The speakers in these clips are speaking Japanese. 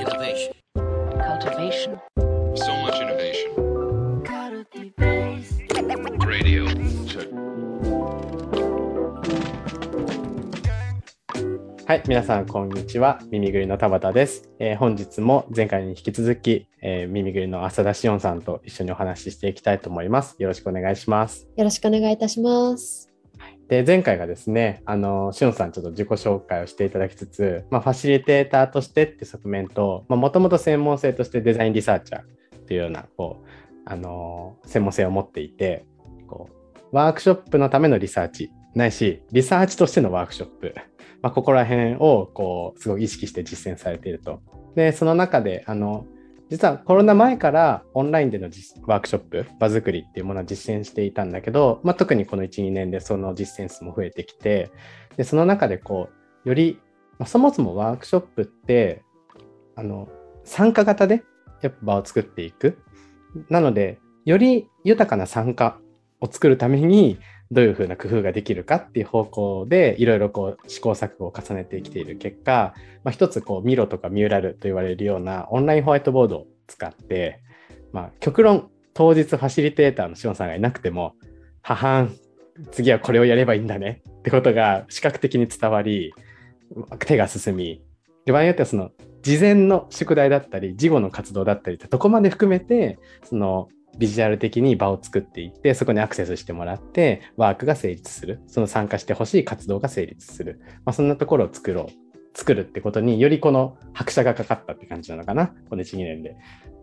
Innovation. cultivation, So much innovation. Radio. Check. はい、皆さん、こんにちは。耳ぐりの田畑です。えー本日も前回に引き続き、えー耳ぐりの浅田しおんさんと一緒にお話ししていきたいと思います。よろしくお願いします。よろしくお願いいたします。で、前回がですね、あの、しおんさんちょっと自己紹介をしていただきつつ、まあ、ファシリテーターとしてって側面と、もともと専門性としてデザインリサーチャーっていうような、こう、あの、専門性を持っていて、こう、ワークショップのためのリサーチ、ないし、リサーチとしてのワークショップ、まあ、ここら辺を、こう、すごい意識して実践されていると。で、その中で、あの、実はコロナ前からオンラインでのワークショップ、場作りっていうものは実践していたんだけど、まあ、特にこの1、2年でその実践数も増えてきて、でその中でこう、より、まあ、そもそもワークショップって、あの、参加型でやっぱ場を作っていく。なので、より豊かな参加を作るために、どういうふうな工夫ができるかっていう方向でいろいろこう試行錯誤を重ねてきている結果、まあ、一つこうミロとかミューラルと言われるようなオンラインホワイトボードを使って、まあ、極論当日ファシリテーターのシオンさんがいなくてもははん次はこれをやればいいんだねってことが視覚的に伝わり手が進み場合によってはその事前の宿題だったり事後の活動だったりってどこまで含めてそのビジュアル的に場を作っていってそこにアクセスしてもらってワークが成立する。その参加してほしい活動が成立する、まあ、そんなところを作ろう。作るってことによりこの拍車がかかったって感じなのかな。この1、2年で。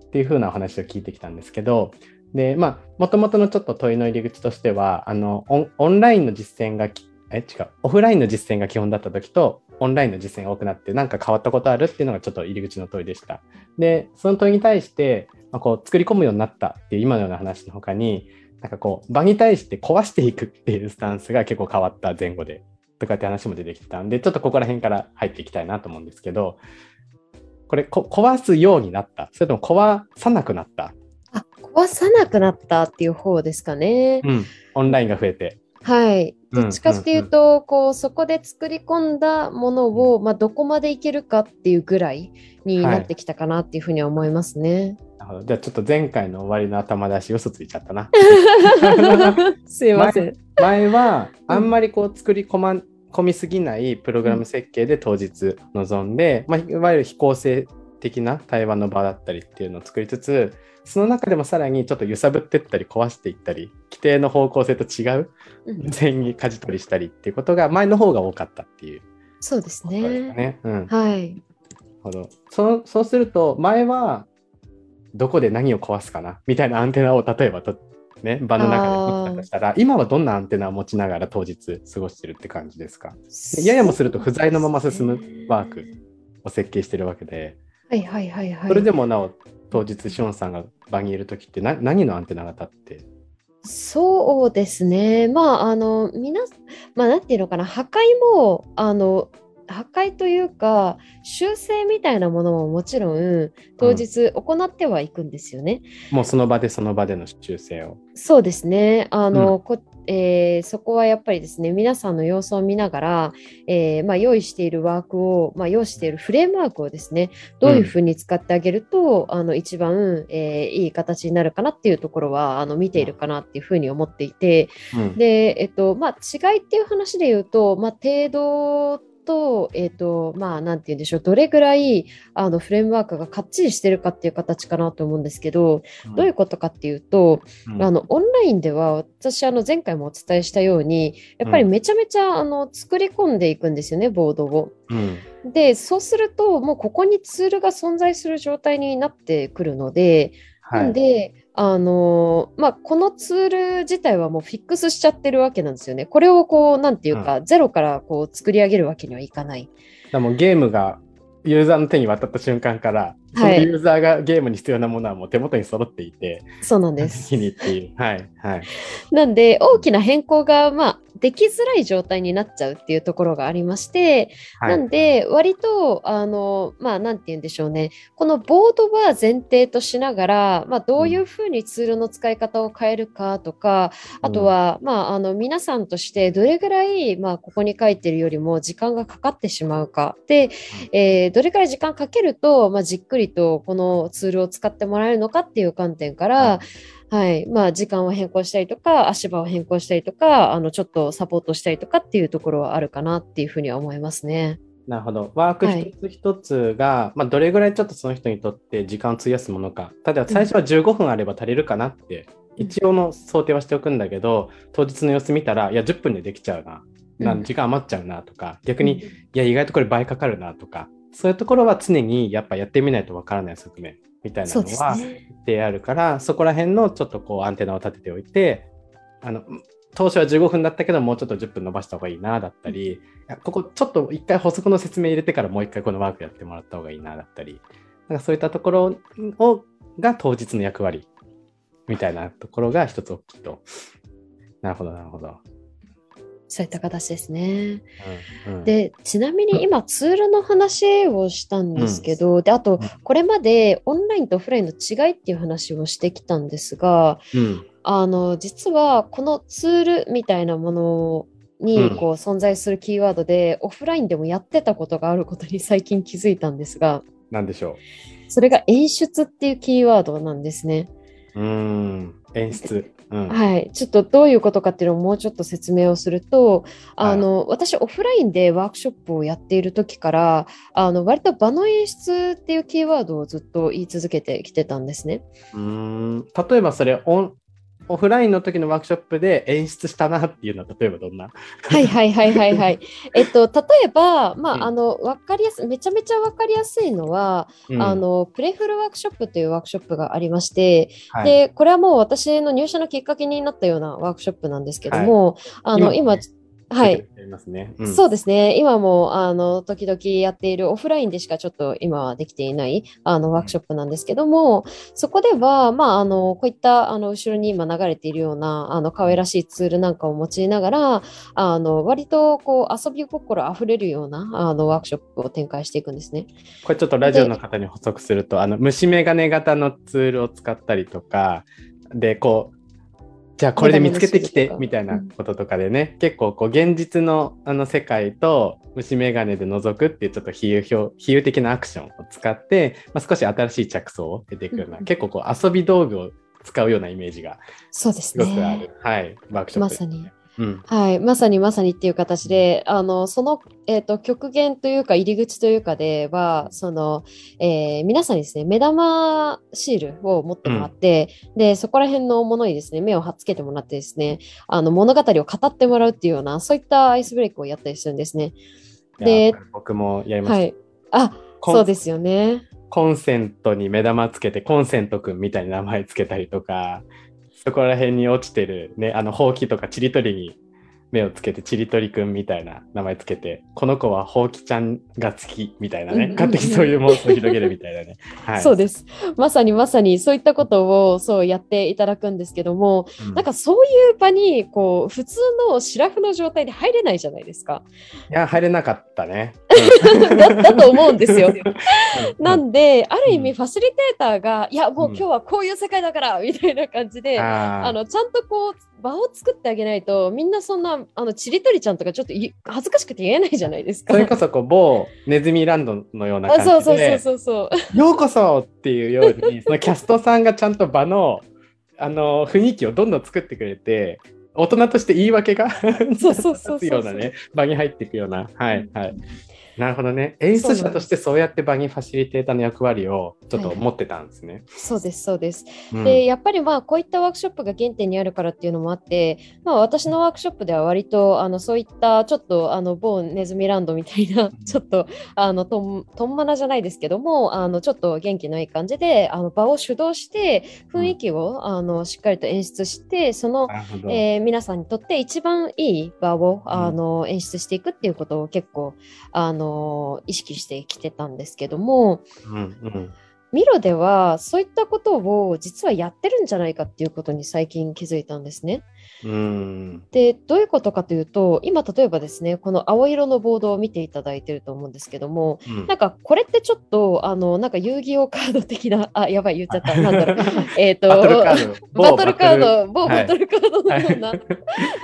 っていう風なお話を聞いてきたんですけど。でまあもともとのちょっと問いの入り口としてはあのオンラインの実践がえ違う。オフラインの実践が基本だった時とオンラインの実践が多くなってなんか変わったことあるっていうのがちょっと入り口の問いでした。でその問いに対して、まあ、こう作り込むようになったっていう今のような話の他になんかこう場に対して壊していくっていうスタンスが結構変わった前後でとかって話も出てきてたんでちょっとここら辺から入っていきたいなと思うんですけどこれこ壊すようになったそれとも壊さなくなった、あ、壊さなくなったっていう方ですかね。うん、オンラインが増えて。はい。うんどっちかっていうと、こう、そこで作り込んだものを、まあ、どこまでいけるかっていうぐらいになってきたかなっていうふうには思いますね。ほどじゃあちょっと前回の終わりの頭出し嘘ついちゃったな。すいません。前はあんまりこう作り込ま込みすぎないプログラム設計で当日臨んで、まあ、いわゆる非構成的な対話の場だったりっていうのを作りつつその中でもさらにちょっと揺さぶってったり壊していったり規定の方向性と違ううん全に舵取りしたりっていうことが前の方が多かったっていうそうですね。うん、はい。そうそうすると前はどこで何を壊すかな？みたいなアンテナを例えばと、ね、場の中で持ってたとしたら今はどんなアンテナを持ちながら当日過ごしてるって感じですか？でややもすると不在のまま進むワークを設計してるわけで。はいはいはいはい。それでもなお当日シオンさんが場にいる時ってな何のアンテナが立って？そうですね。まあ、あの、みな、まあ、なんていうのかな、破壊も、あの、破壊というか、修正みたいなものももちろん、当日行ってはいくんですよね。もうその場でその場での修正を。そうですね。あの、こえーそこはやっぱりですね、皆さんの様子を見ながら、えーまあ、用意しているワークを、まあ、用意しているフレームワークをですね、どういうふうに使ってあげると、あの一番、えーいい形になるかなっていうところはあの見ているかなっていうふうに思っていて、うんで、えっと、まあ、違いっていう話で言うと、まあ、程度と、えっと、まあ、なんて言うんでしょう、どれぐらい、あの、フレームワークがかっちりしてるかっていう形かなと思うんですけど、どういうことかっていうと、うん。あの、オンラインでは、私、あの、前回もお伝えしたように、やっぱりめちゃめちゃ、あの、作り込んでいくんですよね、ボードを。うん。で、そうすると、もうここにツールが存在する状態になってくるので、はい。なんで、あのーまあ、このツール自体はもうフィックスしちゃってるわけなんですよね。これをこう、なんていうか、ゼロからこう作り上げるわけにはいかない。だからもうゲームがユーザーの手に渡った瞬間からそのはいユーザーがゲームに必要なものはもう手元に揃っていて、そうなんです。次にっていう。はい。はい。なんで、大きな変更が、まあ、できづらい状態になっちゃうっていうところがありまして、はい、なんで、割と、あの、まあ、なんて言うんでしょうね。このボードは前提としながら、まあ、どういうふうにツールの使い方を変えるかとか、あとは、まあ、あの、皆さんとしてどれぐらい、まあ、ここに書いてるよりも時間がかかってしまうか。で、えーどれくらい時間かけると、まあ、じっくりとこのツールを使ってもらえるのかっていう観点から、はい。まあ、時間を変更したりとか、足場を変更したりとか、あの、ちょっとサポートしたりとかっていうところはあるかなっていうふうには思いますね。なるほど。ワークはい一つ一つが、まあ、どれぐらいちょっとその人にとって時間を費やすものか。例えば最初は15分あれば足りるかなって、うん一応の想定はしておくんだけど、当日の様子見たら、いや、10分でできちゃうな。なうん時間余っちゃうなとか、逆に、いや、意外とこれ倍かかるなとか、そういうところは常にやっぱやってみないとわからない側面みたいなのはね。であるから、そこら辺のちょっとこうアンテナを立てておいて、あの、当初は15分だったけど、もうちょっと10分伸ばした方がいいな、だったり、いやここちょっと一回補足の説明入れてからもう一回このワークやってもらった方がいいな、だったり、なんかそういったところをが当日の役割みたいなところが一つ大きいと。なるほど、なるほど。そういった形ですね。うんうん、で、ちなみに今ツールの話をしたんですけど、で、あとうん、これまでオンラインとオフラインの違いっていう話をしてきたんですが、うん、あの、実はこのツールみたいなものにうんこう存在するキーワードで、オフラインでもやってたことがあることに最近気づいたんですが、なんでしょそれが演出っていうキーワードなんですね。う。ん、演出。うん。はい。ちょっとどういうことかっていうのをもうちょっと説明をすると、あの、私、オフラインでワークショップをやっている時から、あの、割と場の演出っていうキーワードをずっと言い続けてきてたんですね。うーん例えばそれオン、オフラインの時のワークショップで演出したなっていうのは、例えばどんな？はいはいはいはいはい。えっと、例えば、まあ、うん。あの、わかりやすい、めちゃめちゃわかりやすいのは、うん。あの、プレフルワークショップというワークショップがありまして、はい。で、これはもう私の入社のきっかけになったようなワークショップなんですけども、あの、今、今はい。やりますね。うんそうですね。今も、あの、時々やっているオフラインでしかちょっと今はできていない、あの、ワークショップなんですけども、そこでは、まあ、あの、こういった、あの、後ろに今流れているような、あの、可愛らしいツールなんかを用いながら、あの、割と、こう、遊び心あふれるような、あの、ワークショップを展開していくんですね。これちょっとラジオの方に補足すると、あの虫眼鏡型のツールを使ったりとか、で、こう、じゃあこれで見つけてきてみたいなこととかでね、結構こう現実のあの世界と虫眼鏡で覗くっていうちょっと比喩表比喩的なアクションを使って、まあ、少し新しい着想を得ていくような、うん。結構こう遊び道具を使うようなイメージがそうですすごくある、ね。はい、ワークショップですまさに。うん。はい、まさにまさにっていう形で、あの、その、えっ、と、極限というか、入り口というかでは、その、えー皆さんにですね、目玉シールを持ってもらって、で、そこら辺のものにですね、目を貼っつけてもらってですね、あの、物語を語ってもらうっていうような、そういったアイスブレイクをやったりするんですね。で僕もやりました。はい。あ、そうですよね。コンセントに目玉つけてコンセントくんみたいな名前つけたりとかそこら辺に落ちてるねあのほうきとかちりとりに目をつけてちりとりくんみたいな名前つけてこの子はほうきちゃんが好きみたいなね勝手にそういう妄想を広げるみたいなね、はい、そうです。まさにまさにそういったことをそうやっていただくんですけども、うん。なんかそういう場に、こう、普通のシラフの状態で入れないじゃないですか。いや入れなかったねだだと思うんですよ。うんなんで、ある意うん味ファシリテーターが、いや、もう今日はこういう世界だから、みたいな感じで、あの、ちゃんとこう、場を作ってあげないと、みんなそんな、あの、ちりとりちゃんとかちょっとい恥ずかしくて言えないじゃないですか。それこそこう某ネズミランドのようなあそうそう感じでそうそうそう。ようこそっていうように、そのキャストさんがちゃんと場のあの雰囲気をどんどん作ってくれて、大人として言い訳が そうそうそうそうようなね、場に入っていくような。はいはい。なるほどね。演出者としてそうやって場にファシリテーターの役割をちょっと持ってたんですね。そうです、そうです。うんで、やっぱりまあ、こういったワークショップが原点にあるからっていうのもあって、まあ、私のワークショップでは割と、あの、そういった、ちょっと、あの、某ネズミランドみたいな、ちょっと、あの、とん、とんまなじゃないですけども、あの、ちょっと元気のいい感じで、あの、場を主導して、雰囲気を、あの、しっかりと演出して、その。えー皆さんにとって一番いい場を、あの演出していくっていうことを結構あの意識してきてたんですけども、うんうん。ミロではそういったことを実はやってるんじゃないかっていうことに最近気づいたんですね。うん。でどういうことかというと今例えばですねこの青色のボードを見ていただいてると思うんですけどもうん。なんかこれってちょっとあのなんか遊戯王カード的な あやばい言っちゃった。なんだろう。えっとバトルカード。某はい。バトルカードのような、はい。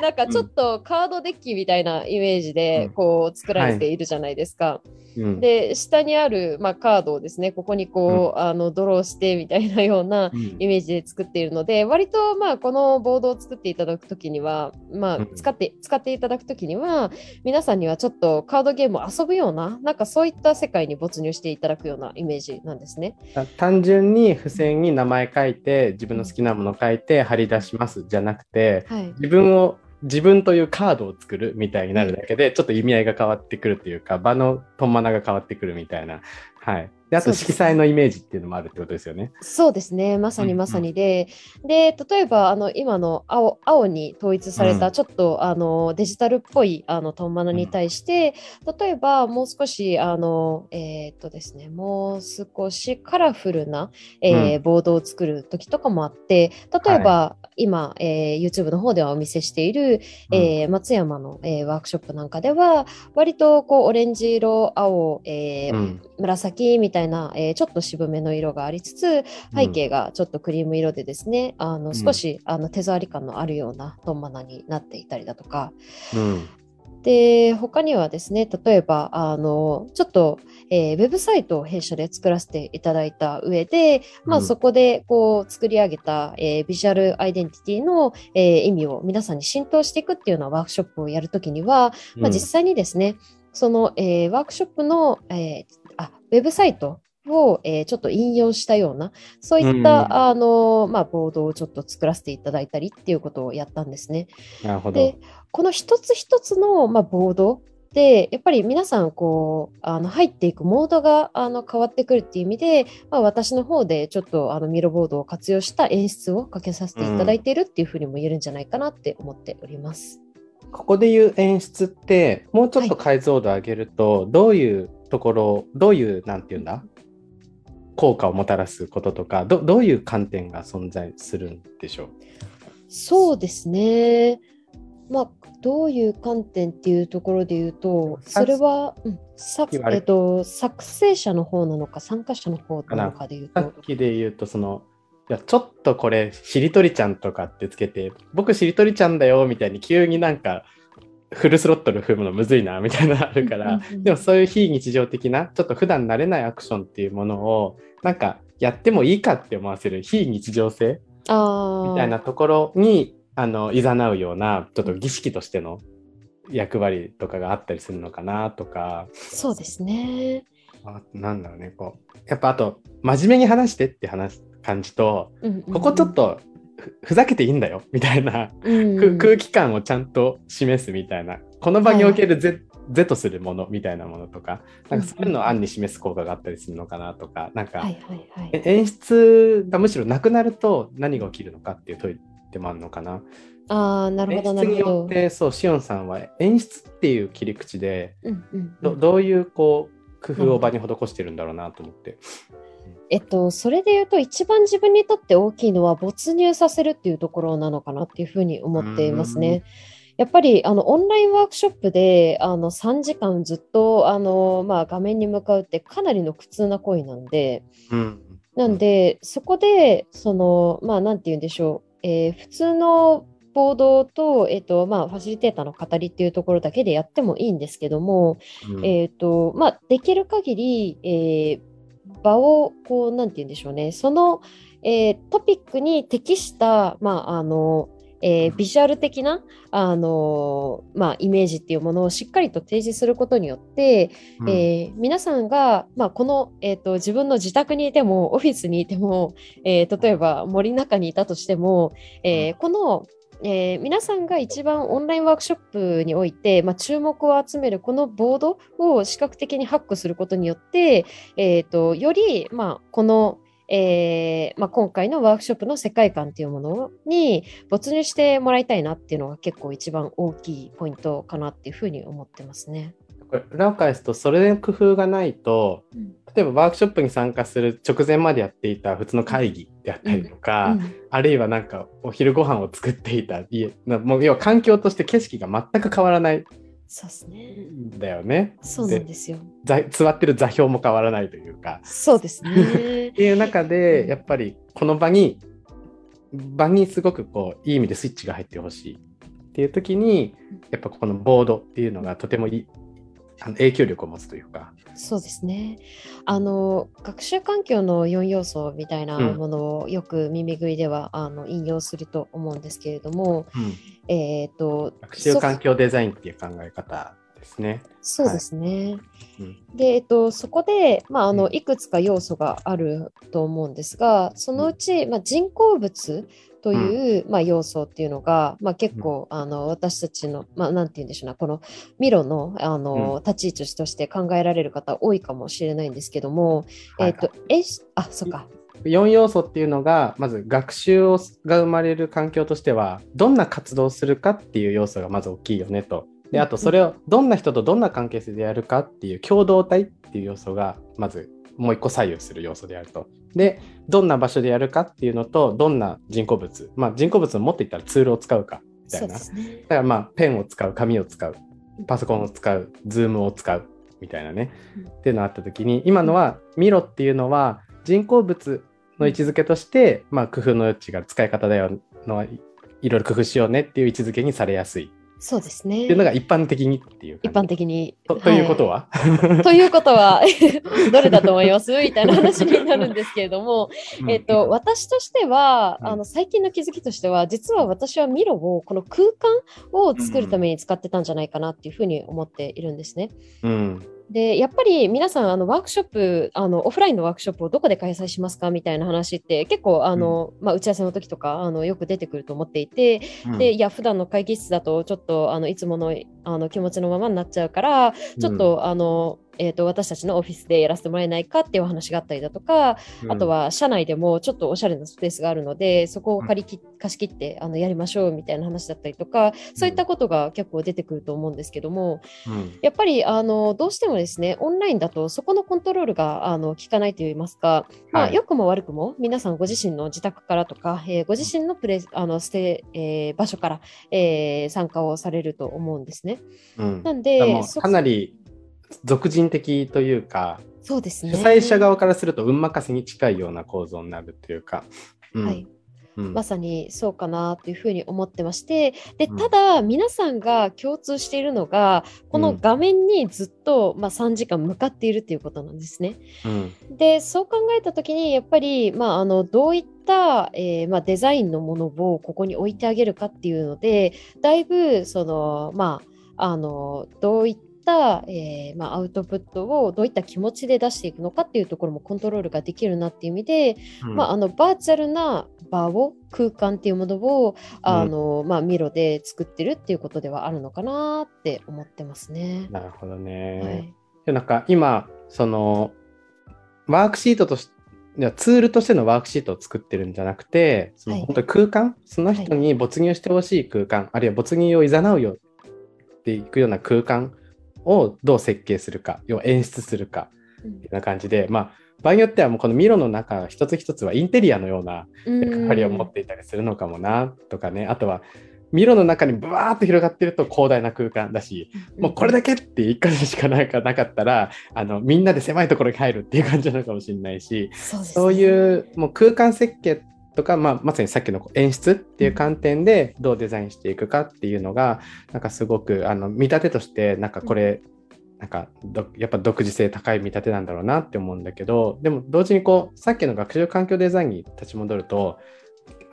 なんかちょっとカードデッキみたいなイメージでうん。こう作られているじゃないですか。うん、で、下にある、まあ、カードをですね、ここにこう、あのドローしてみたいなようなうんイメージで作っているので、割とまあこのボードを作っていただくときには、まあうん使って、使っていただくときには、皆さんにはちょっとカードゲームを遊ぶような、なんかそういった世界に没入していただくようなイメージなんですね。た単純に付箋に名前書いて自分の好きなもの書いて貼り出しますじゃなくてはい。自分を自分というカードを作るみたいになるだけでちょっと意味合いが変わってくるっていうか場のトンマナが変わってくるみたいな。はい、であと色彩のイメージっていうのもあるってことですよね。そうですね、まさにまさにで、で例えばあの今の青青に統一されうん。たちょっと、あのデジタルっぽいあのトンマナに対して、例えばもう少しあの、えーっとですね、もう少しカラフルな、えーボードを作る時とかもあって、例えば、今、えー YouTube の方ではお見せしている、えー松山の、えーワークショップなんかでは割とこうオレンジ色青、えーうん。紫みたいな、えーちょっと渋めの色がありつつ背景がちょっとクリーム色でですね、あのん。少し、あの手触り感のあるようなトンマナになっていたりだとか。うん。で他にはですね例えばあのちょっと、えーウェブサイトを弊社で作らせていただいた上で、まあ、うん。そこでこう作り上げた、えービジュアルアイデンティティの、えー意味を皆さんに浸透していくっていうようなワークショップをやるときには、まあ、実際にですね、その、えーワークショップの、えーあウェブサイトを、えーちょっと引用したような、そういった、うんあのまあ、ボードをちょっと作らせていただいたりっていうことをやったんですね。なるほどで。この一つ一つの、まあ、ボードでやっぱり皆さんこうあの入っていくモードがあの変わってくるっていう意味で、まあ、私の方でちょっとあのミロボードを活用した演出をかけさせていただいているっていうふうにも言えるんじゃないかなって思っております。ここで言う演出ってもうちょっと解像度上げると、どういうところどういうなんていうんだ？効果をもたらすこととかどどういう観点が存在するんでしょう？そうですね。まあ、どういう観点っていうところで言うと、さそれは、うんさ言われえっと、作成者の方なのか、参加者の方なのかで言うと。さっ、きで言うとそのいやちょっとこれしりとりちゃんとかってつけて僕しりとりちゃんだよみたいに急になんかフルスロットル踏むのむずいなみたいなのあるから、でもそういう非日常的なちょっと普段慣れないアクションっていうものをなんかやってもいいかって思わせる非日常性あみたいなところにあの誘うようなちょっと儀式としての役割とかがあったりするのかなとか。そうですね。あなんだろうねこうやっぱあと真面目に話してって話す感じとうんうんうん。ここちょっとふふざけていいんだよみたいな、うんく空気感をちゃんと示すみたいなこの場における是是とするものみたいなものとかなんかそういうのを案に示す効果があったりするのかなとかなんか、演出がむしろなくなると何が起きるのかっていう問いでもあるのかな。ああ、なるほど演なるほど出によっ。てそうしおんさんは演出っていう切り口でうんうんうんどどういうこう工夫を場に施してるんだろうなと思って。えっと、それで言うと、一番自分にとって大きいのは、没入させるっていうところなのかなっていうふうに思っていますうん。ね。やっぱりあのオンラインワークショップであの3時間ずっとあの、まあ、画面に向かうってかなりの苦痛な行為なんで、うん。なんで、そこで、その、まあ、なんて言うんでしょう、えー普通のボードと、えっ、と、まあ、ファシリテーターの語りっていうところだけでやってもいいんですけども、うん。えっ、と、まあ、できる限り、えー場を、こう、なんて言うんでしょうね、その、えートピックに適した、まあ、あの、えービジュアル的な、あのまあ、イメージっていうものをしっかりと提示することによって、うん。えー皆さんが、まあ、この、えー、と自分の自宅にいてもオフィスにいても、えー例えば森の中にいたとしても、えーこの、えー皆さんが一番オンラインワークショップにおいて、まあ、注目を集めるこのボードを視覚的にハックすることによって、えー、とより、まあ、このえーまあ、今回のワークショップの世界観っていうものに没入してもらいたいなっていうのが結構一番大きいポイントかなっていうふうに思ってますね。これ裏を返すとそれで工夫がないと例えばワークショップに参加する直前までやっていた普通の会議であったりとか、うんあるいはなんかお昼ご飯を作っていた家なもう要は環境として景色が全く変わらないそうですね。んだよね。そうなんですよ。座座ってる座標も変わらないというか。そうですねっ。ていう中でやっぱりこの場に場にすごくこういい意味でスイッチが入ってほしいっていう時にやっぱこのボードっていうのがとてもいいあの影響力を持つというか。そうですね。あの学習環境の4要素みたいなうんものをよく耳食いでは、あの引用すると思うんですけれども、えっ、と学習環境デザインっていう考え方ですね。そそうですね。うんで、えっと、そこで、まあ、あのうんいくつか要素があると思うんですが、そのうち、まあ、人工物という、まあ、要素っていうのが、まあ、結構、あの私たちの、まあ、なんて言うんでしょうな、このミロのあの、立ち位置として考えられる方多いかもしれないんですけども、えっと、えしあ、そっか。4要素っていうのがまず学習をが生まれる環境としてはどんな活動をするかっていう要素がまず大きいよねと。であとそれをどんな人とどんな関係性でやるかっていう共同体っていう要素がまずもう一個左右する要素であると。でどんな場所でやるかっていうのとどんな人工物まあ人工物を持っていったらツールを使うかみたそいうな。ね。からまあペンを使う紙を使うパソコンを使うズームを使うみたいなね。うんっていうのがあった時に今のはミロっていうのは人工物の位置づけとして、まあ、工夫の余地が使い方だよのはいいろいろ工夫しようねっていう位置づけにされやすいそうですね。っていうのが一般的にっていう一般的に。とということは、ということは どれだと思います？みたいな話になるんですけれども、うん。えっと、私としては、うん。あの最近の気づきとしては実は私はミロをこの空間を作るために使ってたんじゃないかなっていうふうに思っているんですね。うんでやっぱり皆さんあのワークショップあのオフラインのワークショップをどこで開催しますか？みたいな話って結構あの、まあ、打ち合わせの時とかあのよく出てくると思っていて、うん。でいや普段の会議室だとちょっとあのいつものあの気持ちのままになっちゃうからちょっと、あのえー、と私たちのオフィスでやらせてもらえないかっていうお話があったりだとか、うん。あとは社内でもちょっとおしゃれなスペースがあるのでそこを借りき貸し切ってあのやりましょうみたいな話だったりとかそういったことが結構出てくると思うんですけどもうん。やっぱりあのどうしてもですねオンラインだとそこのコントロールがあの効かないといいますか、まあ、はい。良くも悪くも皆さんご自身の自宅からとか、えーご自身のプレあのステ、えー場所から、えー参加をされると思うんですね。うん。なんでかなり俗人的というかそうですね。主催者側からすると運任せに近いような構造になるというか。うん。はい、うん。まさにそうかなというふうに思ってまして。でうん。ただ皆さんが共通しているのがこの画面にずっと、まあ、3時間向かっているということなんですね。うん。でそう考えた時にやっぱり、まあ、あのどういった、えーまあ、デザインのものをここに置いてあげるかっていうのでだいぶその、まあ、あのどういった、えーまあ、アウトプットをどういった気持ちで出していくのかっていうところもコントロールができるなっていう意味で、うん。まあ、あのバーチャルな場を空間っていうものをあの、まあ、ミロで作ってるっていうことではあるのかなって思ってますね。なるほどね。はい。でなんか今そのワークシートとしてツールとしてのワークシートを作ってるんじゃなくてそのはい。本当に空間、その人に没入してほしい空間、あるいは没入を誘うよっていくような空間をどう設計するか要は演出するかうん。っていな感じでまあ場合によってはもうこのミロの中一つ一つはインテリアのような役割を持っていたりするのかもなとかね。あとはミロの中にブワーッと広がってると広大な空間だしもうこれだけって一箇所しかなんかなかったらあのみんなで狭いところに入るっていう感じなのかもしれないしそうね。そういうもう空間設計とか、まあ、まさにさっきの演出っていう観点でどうデザインしていくかっていうのがなんかすごくあの見立てとしてなんかこれ、なんかどやっぱ独自性高い見立てなんだろうなって思うんだけどでも同時にこうさっきの学習環境デザインに立ち戻ると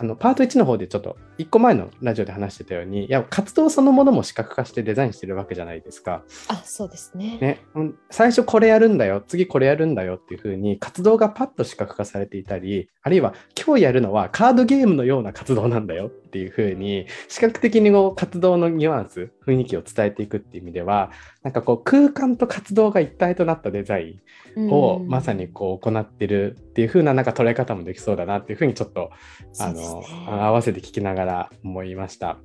あのパート1の方でちょっと1個前のラジオで話してたようにいや活動そのものも視覚化してデザインしてるわけじゃないですか。あそうですね。ね、うん最初これやるんだよ次これやるんだよっていう風に活動がパッと視覚化されていたりあるいは今日やるのはカードゲームのような活動なんだよっていう風に視覚的にこう活動のニュアンス雰囲気を伝えていくっていう意味ではなんかこう空間と活動が一体となったデザインをうんまさにこう行ってるっていう風ななんか捉え方もできそうだなっていう風にちょっとあの、そうですね合わせて聞きながら思いました。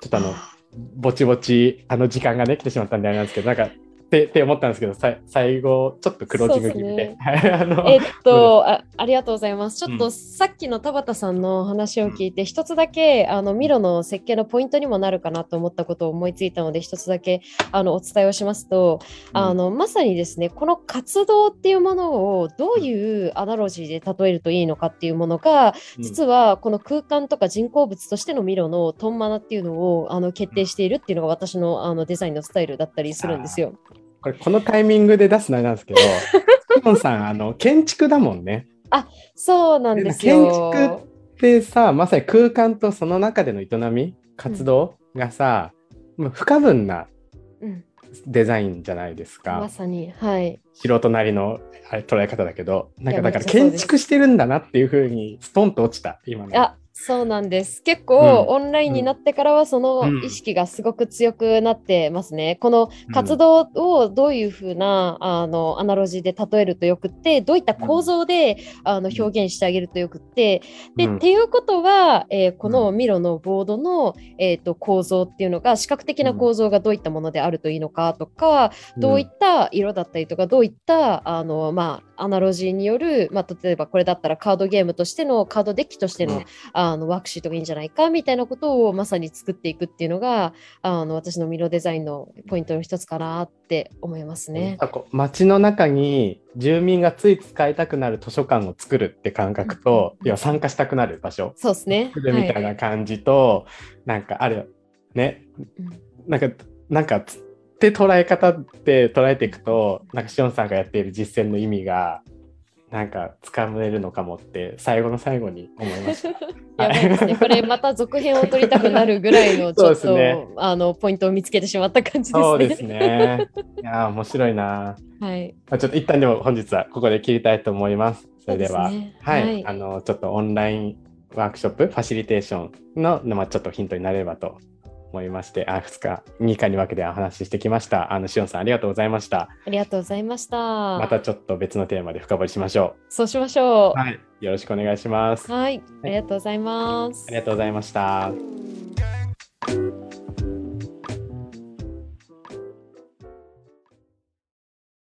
ちょっとあのあぼちぼちあの時間がね来てしまったんであれなんですけどなんかってって思ったんですけど、さ最後、ちょっとクロージング気味で。はい あのえっとあ、ありがとうございます。ちょっとさっきの田畑さんの話を聞いて、一つだけあのミロの設計のポイントにもなるかなと思ったことを思いついたので、一つだけあのお伝えをしますと、あのまさにですね、この活動っていうものをどういうアナロジーで例えるといいのかっていうものが、実はこの空間とか人工物としてのミロのトンマナっていうのをあの決定しているっていうのが私のあのデザインのスタイルだったりするんですよ。これ、このタイミングで出すのなんですけど、シモンさん、あの、建築だもんね。そうなんです建よ。築ってさ、まさに空間とその中での営み、活動がさ、もう不可分なうん、デザインじゃないですか。まさに、はい。素人なりの捉え方だけど、なんかだから建築してるんだなっていうふうにストンと落ちた、今の。あそうなんです。結うん。構オンラインになってからはそのうん。意識がすごく強くなってますね。この活動をどういうふうなあのアナロジーで例えるとよくって、どういった構造であのん。表現してあげるとよくって、で、うん。っていうことは、えーこのミロのボードの、えー、と構造っていうのが視覚的な構造がどういったものであるといいのかとか、どういった色だったりとか、どういったあの、まあ、アナロジーによる、まあ、例えばこれだったらカードゲームとしてのカードデッキとしての,、うんあのワークシートがいいんじゃないかみたいなことをまさに作っていくっていうのがあの私のミロデザインのポイントの一つかなって思いますね。街の中に住民がつい使いたくなる図書館を作るって感覚と、うん要は参加したくなる場所。そうですね。作るみたいな感じと、なんかあれね、うん。なんかなんかつって捉え方って捉えていくとなんかしおんさんがやっている実践の意味がなんかつかめるのかもって最後の最後に思いました。やばいですね。これまた続編を撮りたくなるぐらいの ちょっと、ねあのポイントを見つけてしまった感じですね。そうですね。いやー面白いな。はい。まあちょっと一旦でも本日はここで切りたいと思います。それでは、ねはい、はいあのちょっとオンラインワークショップファシリテーションの、まあ、ちょっとヒントになれればと思いまして、あ2日2回に分けてお話ししてきました。あのしおんさんありがとうございました。ありがとうございました。またちょっと別のテーマで深掘りしましょそうしましょう。はい、よろしくお願いします。う。はい。ありがとうございます。ありがとうございました。